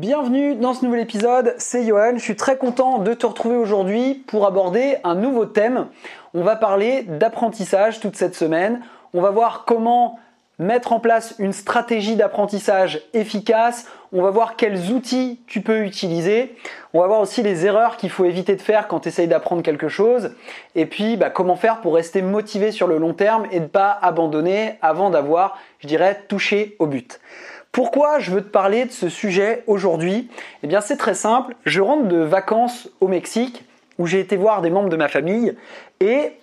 Bienvenue dans ce nouvel épisode, c'est Johan, je suis très content de te retrouver aujourd'hui pour aborder un nouveau thème. On va parler d'apprentissage toute cette semaine, on va voir comment mettre en place une stratégie d'apprentissage efficace, on va voir quels outils tu peux utiliser, on va voir aussi les erreurs qu'il faut éviter de faire quand tu essayes d'apprendre quelque chose, et puis bah, comment faire pour rester motivé sur le long terme et ne pas abandonner avant d'avoir, je dirais, touché au but. Pourquoi je veux te parler de ce sujet aujourd'hui? Eh bien c'est très simple, je rentre de vacances au Mexique où j'ai été voir des membres de ma famille et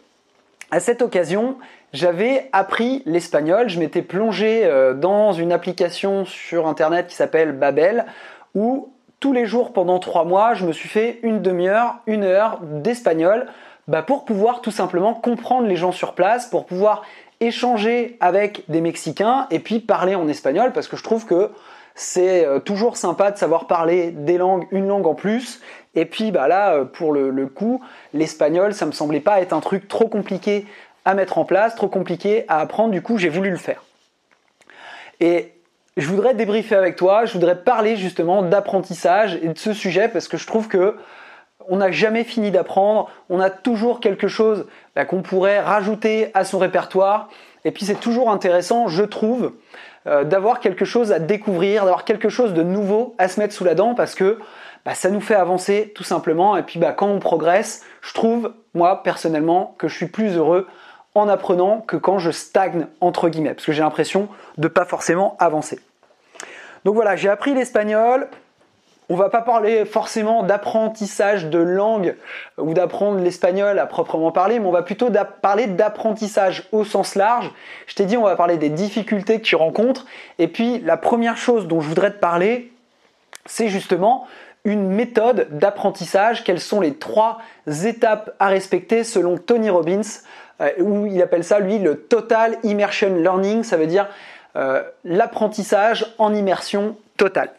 à cette occasion, j'avais appris l'espagnol, je m'étais plongé euh, dans une application sur internet qui s'appelle Babel où tous les jours pendant trois mois, je me suis fait une demi-heure, une heure d'espagnol bah, pour pouvoir tout simplement comprendre les gens sur place, pour pouvoir échanger avec des Mexicains et puis parler en espagnol parce que je trouve que c'est euh, toujours sympa de savoir parler des langues, une langue en plus. Et puis bah là, euh, pour le, coup, l'espagnol, ça me semblait pas être un truc trop compliqué à mettre en place, trop compliqué à apprendre. Du coup, j'ai voulu le faire. Et je voudrais débriefer avec toi, je voudrais parler justement d'apprentissage et de ce sujet parce que je trouve que on n'a jamais fini d'apprendre, on a toujours quelque chose bah, qu'on pourrait rajouter à son répertoire. Et puis c'est toujours intéressant, je trouve, euh, d'avoir quelque chose à découvrir, d'avoir quelque chose de nouveau à se mettre sous la dent parce que bah, ça nous fait avancer tout simplement. Et puis bah, quand on progresse, je trouve, moi personnellement, que je suis plus heureux en apprenant que quand je stagne entre guillemets, parce que j'ai l'impression de pas forcément avancer. Donc voilà, j'ai appris l'espagnol, on va pas parler forcément d'apprentissage de langue ou d'apprendre l'espagnol à proprement parler, mais on va plutôt parler d'apprentissage au sens large. Je t'ai dit, on va parler des difficultés que tu rencontres. Et puis, la première chose dont je voudrais te parler, c'est justement une méthode d'apprentissage. Quelles sont les trois étapes à respecter selon Tony Robbins, euh, où il appelle ça, lui, le Total Immersion Learning. Ça veut dire euh, l'apprentissage en immersion totale.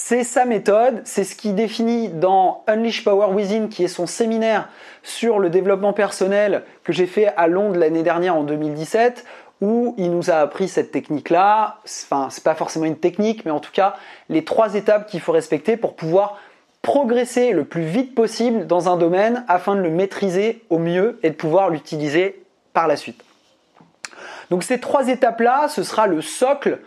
C'est sa méthode, c'est ce qui définit dans Unleash Power Within, qui est son séminaire sur le développement personnel que j'ai fait à Londres l'année dernière en 2017, où il nous a appris cette technique-là. Enfin, c'est pas forcément une technique, mais en tout cas, les trois étapes qu'il faut respecter pour pouvoir progresser le plus vite possible dans un domaine afin de le maîtriser au mieux et de pouvoir l'utiliser par la suite. Donc ces trois étapes-là, ce sera le socle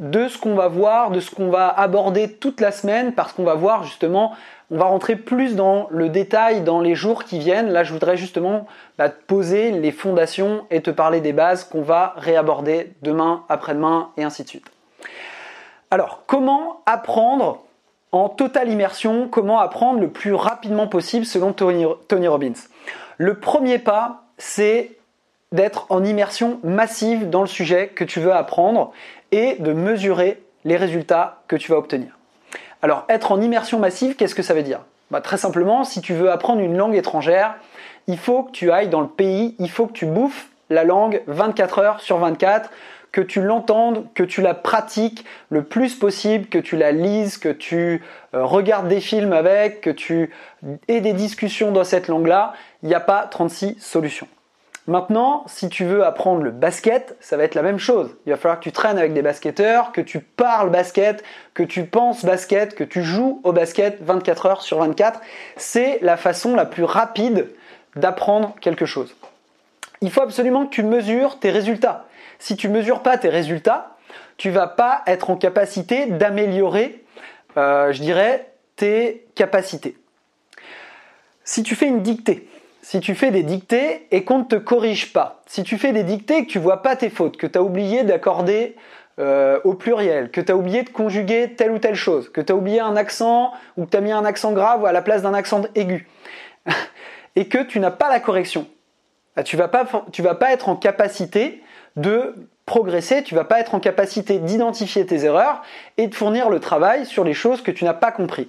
de ce qu'on va voir, de ce qu'on va aborder toute la semaine, parce qu'on va voir justement, on va rentrer plus dans le détail dans les jours qui viennent. Là, je voudrais justement bah, te poser les fondations et te parler des bases qu'on va réaborder demain, après-demain et ainsi de suite. Alors, comment apprendre en totale immersion Comment apprendre le plus rapidement possible selon Tony, Tony Robbins? Le premier pas, c'est d'être en immersion massive dans le sujet que tu veux apprendre et de mesurer les résultats que tu vas obtenir. Alors, être en immersion massive, qu'est-ce que ça veut dire? Bah, Très simplement, si tu veux apprendre une langue étrangère, il faut que tu ailles dans le pays, il faut que tu bouffes la langue 24 heures sur 24, que tu l'entendes, que tu la pratiques le plus possible, que tu la lises, que tu euh, regardes des films avec, que tu aies des discussions dans cette langue-là. Il n'y a pas 36 solutions. Maintenant, si tu veux apprendre le basket, ça va être la même chose. Il va falloir que tu traînes avec des basketteurs, que tu parles basket, que tu penses basket, que tu joues au basket 24 heures sur 24. C'est la façon la plus rapide d'apprendre quelque chose. Il faut absolument que tu mesures tes résultats. Si tu ne mesures pas tes résultats, tu vas pas être en capacité d'améliorer, euh, je dirais, tes capacités. Si tu fais une dictée, si tu fais des dictées et qu'on ne te corrige pas, si tu fais des dictées et que tu vois pas tes fautes, que tu as oublié d'accorder euh, au pluriel, que tu as oublié de conjuguer telle ou telle chose, que tu as oublié un accent ou que tu as mis un accent grave à la place d'un accent aigu, et que tu n'as pas la correction, bah, tu vas vas pas être en capacité de progresser, tu vas pas être en capacité d'identifier tes erreurs et de fournir le travail sur les choses que tu n'as pas compris.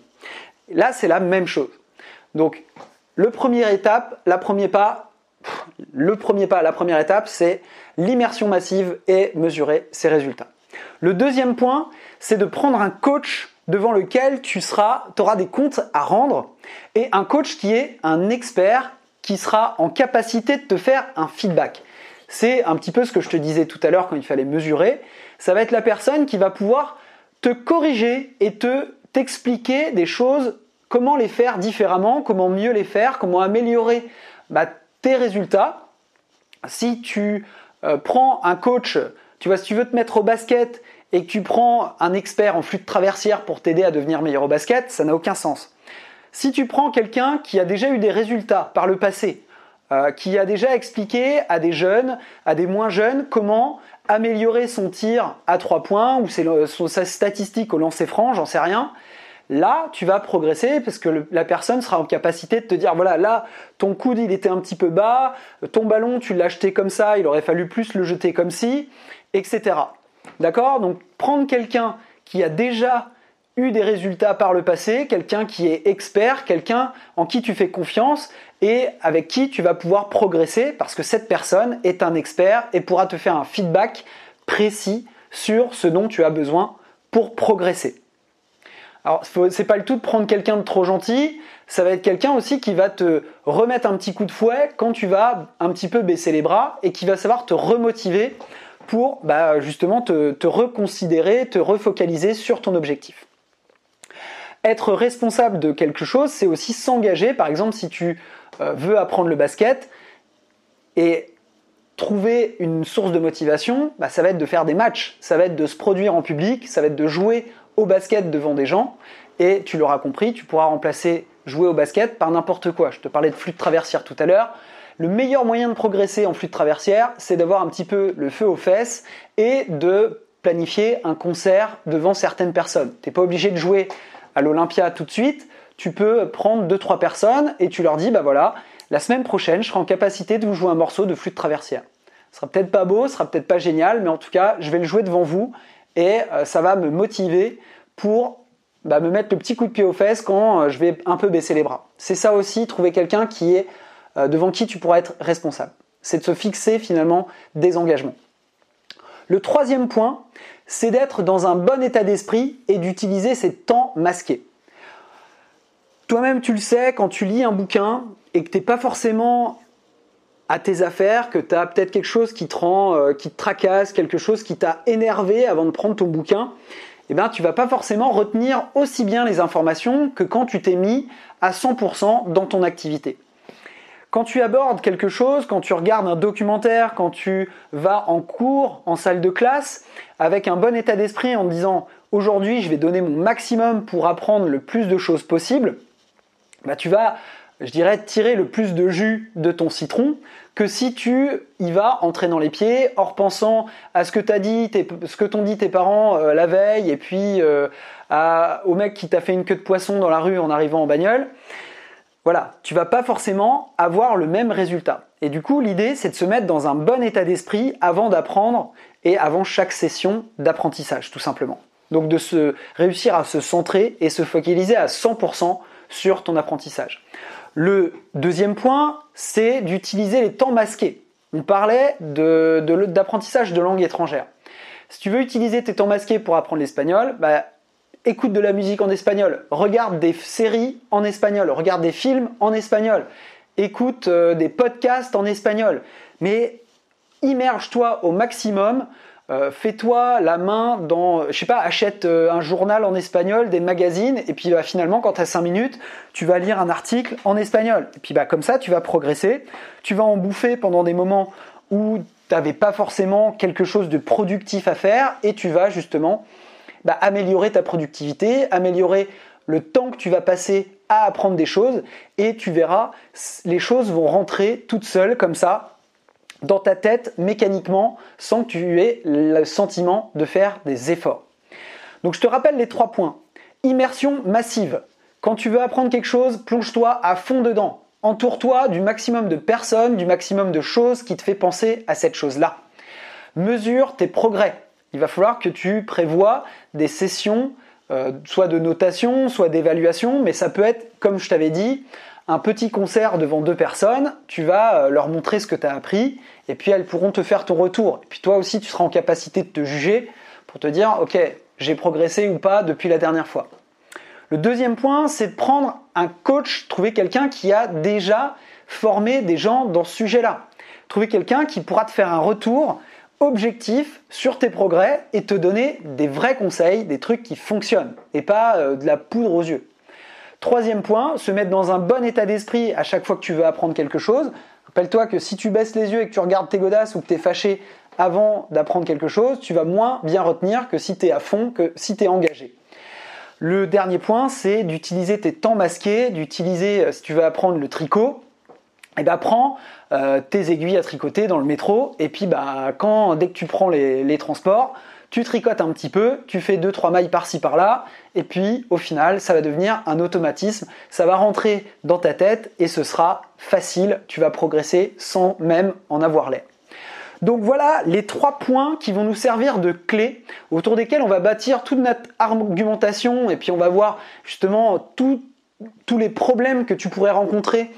Là, c'est la même chose. Donc, le premier étape, la premier pas, le premier pas, la première étape, c'est l'immersion massive et mesurer ses résultats. Le deuxième point, c'est de prendre un coach devant lequel tu seras, auras des comptes à rendre et un coach qui est un expert qui sera en capacité de te faire un feedback. C'est un petit peu ce que je te disais tout à l'heure quand il fallait mesurer. Ça va être la personne qui va pouvoir te corriger et te t'expliquer des choses, comment les faire différemment, comment mieux les faire, comment améliorer bah, tes résultats. Si tu euh, prends un coach, tu vois, si tu veux te mettre au basket et que tu prends un expert en flux de traversière pour t'aider à devenir meilleur au basket, ça n'a aucun sens. Si tu prends quelqu'un qui a déjà eu des résultats par le passé, euh, qui a déjà expliqué à des jeunes, à des moins jeunes, comment améliorer son tir à trois points ou sa statistique au lancer franc, j'en sais rien. Là, tu vas progresser parce que la personne sera en capacité de te dire voilà, là, ton coude il était un petit peu bas, ton ballon tu l'as jeté comme ça, il aurait fallu plus le jeter comme ci, etc. D'accord? Donc prendre quelqu'un qui a déjà eu des résultats par le passé, quelqu'un qui est expert, quelqu'un en qui tu fais confiance et avec qui tu vas pouvoir progresser parce que cette personne est un expert et pourra te faire un feedback précis sur ce dont tu as besoin pour progresser. Alors, c'est pas le tout de prendre quelqu'un de trop gentil, ça va être quelqu'un aussi qui va te remettre un petit coup de fouet quand tu vas un petit peu baisser les bras et qui va savoir te remotiver pour bah, justement te, reconsidérer, te refocaliser sur ton objectif. Être responsable de quelque chose, c'est aussi s'engager. Par exemple, si tu euh, veux apprendre le basket et trouver une source de motivation, bah, ça va être de faire des matchs, ça va être de se produire en public, ça va être de jouer au basket devant des gens. Et tu l'auras compris, tu pourras remplacer jouer au basket par n'importe quoi. Je te parlais de flux de traversière tout à l'heure. Le meilleur moyen de progresser en flux de traversière, c'est d'avoir un petit peu le feu aux fesses et de planifier un concert devant certaines personnes. Tu n'es pas obligé de jouer à l'Olympia tout de suite, tu peux prendre deux trois personnes et tu leur dis bah voilà, la semaine prochaine, je serai en capacité de vous jouer un morceau de flûte traversière. Ce sera peut-être pas beau, ce sera peut-être pas génial, mais en tout cas, je vais le jouer devant vous et euh, ça va me motiver pour bah, me mettre le petit coup de pied aux fesses quand euh, je vais un peu baisser les bras. C'est ça aussi, trouver quelqu'un qui est euh, devant qui tu pourras être responsable. C'est de se fixer finalement des engagements. Le troisième point, c'est d'être dans un bon état d'esprit et d'utiliser ces temps masqués. Toi-même, tu le sais, quand tu lis un bouquin et que tu n'es pas forcément à tes affaires, que tu as peut-être quelque chose qui te rend, euh, qui te tracasse, quelque chose qui t'a énervé avant de prendre ton bouquin, eh bien, tu vas pas forcément retenir aussi bien les informations que quand tu t'es mis à 100% dans ton activité. Quand tu abordes quelque chose, quand tu regardes un documentaire, quand tu vas en cours, en salle de classe, avec un bon état d'esprit en disant aujourd'hui je vais donner mon maximum pour apprendre le plus de choses possible, bah tu vas, je dirais, tirer le plus de jus de ton citron que si tu y vas en traînant les pieds, en repensant à ce que t'as dit, ce que t'ont dit tes parents euh, la veille, et puis euh, au mec qui t'a fait une queue de poisson dans la rue en arrivant en bagnole voilà, tu vas pas forcément avoir le même résultat. Et du coup, l'idée, c'est de se mettre dans un bon état d'esprit avant d'apprendre et avant chaque session d'apprentissage, tout simplement. Donc de se réussir à se centrer et se focaliser à 100% sur ton apprentissage. Le deuxième point, c'est d'utiliser les temps masqués. On parlait d'apprentissage de, langue étrangère. Si tu veux utiliser tes temps masqués pour apprendre l'espagnol, bah, écoute de la musique en espagnol, regarde des séries en espagnol, regarde des films en espagnol, écoute euh, des podcasts en espagnol, mais immerge-toi au maximum. Euh, fais-toi la main dans, je sais pas, achète euh, un journal en espagnol, des magazines, et puis bah, finalement, quand tu as 5 minutes, tu vas lire un article en espagnol. Et puis bah, comme ça, tu vas progresser. Tu vas en bouffer pendant des moments où tu n'avais pas forcément quelque chose de productif à faire, et tu vas justement bah, améliorer ta productivité, améliorer le temps que tu vas passer à apprendre des choses et tu verras, les choses vont rentrer toutes seules comme ça dans ta tête mécaniquement sans que tu aies le sentiment de faire des efforts. Donc je te rappelle les trois points. Immersion massive. Quand tu veux apprendre quelque chose, plonge-toi à fond dedans. Entoure-toi du maximum de personnes, du maximum de choses qui te fait penser à cette chose-là. Mesure tes progrès il va falloir que tu prévois des sessions, euh, soit de notation, soit d'évaluation, mais ça peut être, comme je t'avais dit, un petit concert devant deux personnes, tu vas euh, leur montrer ce que tu as appris, et puis elles pourront te faire ton retour. Et puis toi aussi, tu seras en capacité de te juger pour te dire, ok, j'ai progressé ou pas depuis la dernière fois. Le deuxième point, c'est de prendre un coach, trouver quelqu'un qui a déjà formé des gens dans ce sujet-là. Trouver quelqu'un qui pourra te faire un retour objectif sur tes progrès et te donner des vrais conseils, des trucs qui fonctionnent et pas euh, de la poudre aux yeux. Troisième point, se mettre dans un bon état d'esprit à chaque fois que tu veux apprendre quelque chose. Rappelle-toi que si tu baisses les yeux et que tu regardes tes godasses ou que tu es fâché avant d'apprendre quelque chose, tu vas moins bien retenir que si tu es à fond, que si tu es engagé. Le dernier point, c'est d'utiliser tes temps masqués, d'utiliser, euh, si tu veux apprendre le tricot, et eh ben prends euh, tes aiguilles à tricoter dans le métro et puis bah quand dès que tu prends les, transports, tu tricotes un petit peu, tu fais deux trois mailles par-ci par-là et puis au final ça va devenir un automatisme, ça va rentrer dans ta tête et ce sera facile, tu vas progresser sans même en avoir l'air. Donc voilà les trois points qui vont nous servir de clés autour desquels on va bâtir toute notre argumentation et puis on va voir justement tous les problèmes que tu pourrais rencontrer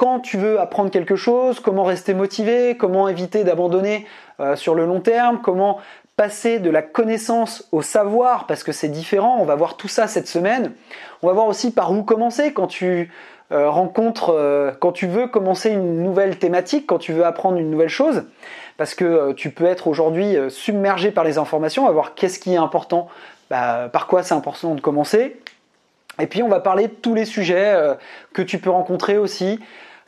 quand tu veux apprendre quelque chose, comment rester motivé, comment éviter d'abandonner euh, sur le long terme, comment passer de la connaissance au savoir, parce que c'est différent, on va voir tout ça cette semaine. On va voir aussi par où commencer quand tu euh, rencontres, euh, quand tu veux commencer une nouvelle thématique, quand tu veux apprendre une nouvelle chose, parce que tu peux être aujourd'hui submergé par les informations, on va voir qu'est-ce qui est important, bah, par quoi c'est important de commencer. Et puis on va parler de tous les sujets que tu peux rencontrer aussi,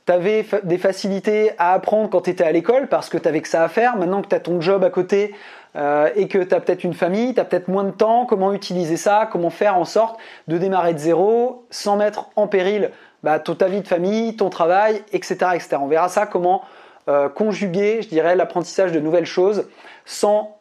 tu avais des facilités à apprendre quand tu étais à l'école parce que tu que ça à faire. Maintenant que tu as ton job à côté euh, et que tu as peut-être une famille, tu as peut-être moins de temps, comment utiliser ça, comment faire en sorte de démarrer de zéro sans mettre en péril bah, ta vie de famille, ton travail, etc. etc. On verra ça, comment euh, conjuguer, je dirais, l'apprentissage de nouvelles choses sans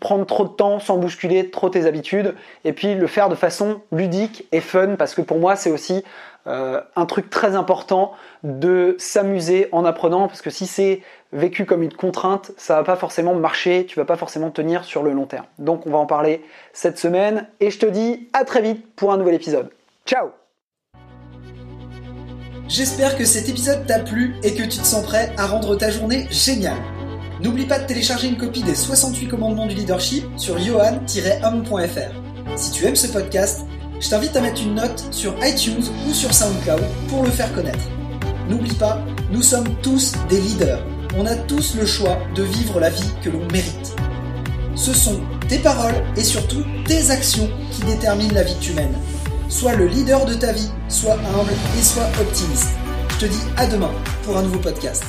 prendre trop de temps, sans bousculer trop tes habitudes, et puis le faire de façon ludique et fun, parce que pour moi c'est aussi euh, un truc très important de s'amuser en apprenant parce que si c'est vécu comme une contrainte, ça va pas forcément marcher, tu vas pas forcément tenir sur le long terme. Donc on va en parler cette semaine et je te dis à très vite pour un nouvel épisode. Ciao J'espère que cet épisode t'a plu et que tu te sens prêt à rendre ta journée géniale. N'oublie pas de télécharger une copie des 68 commandements du leadership sur johan-homme.fr. Si tu aimes ce podcast, je t'invite à mettre une note sur iTunes ou sur SoundCloud pour le faire connaître. N'oublie pas, nous sommes tous des leaders. On a tous le choix de vivre la vie que l'on mérite. Ce sont tes paroles et surtout tes actions qui déterminent la vie que tu mènes. Sois le leader de ta vie, sois humble et sois optimiste. Je te dis à demain pour un nouveau podcast.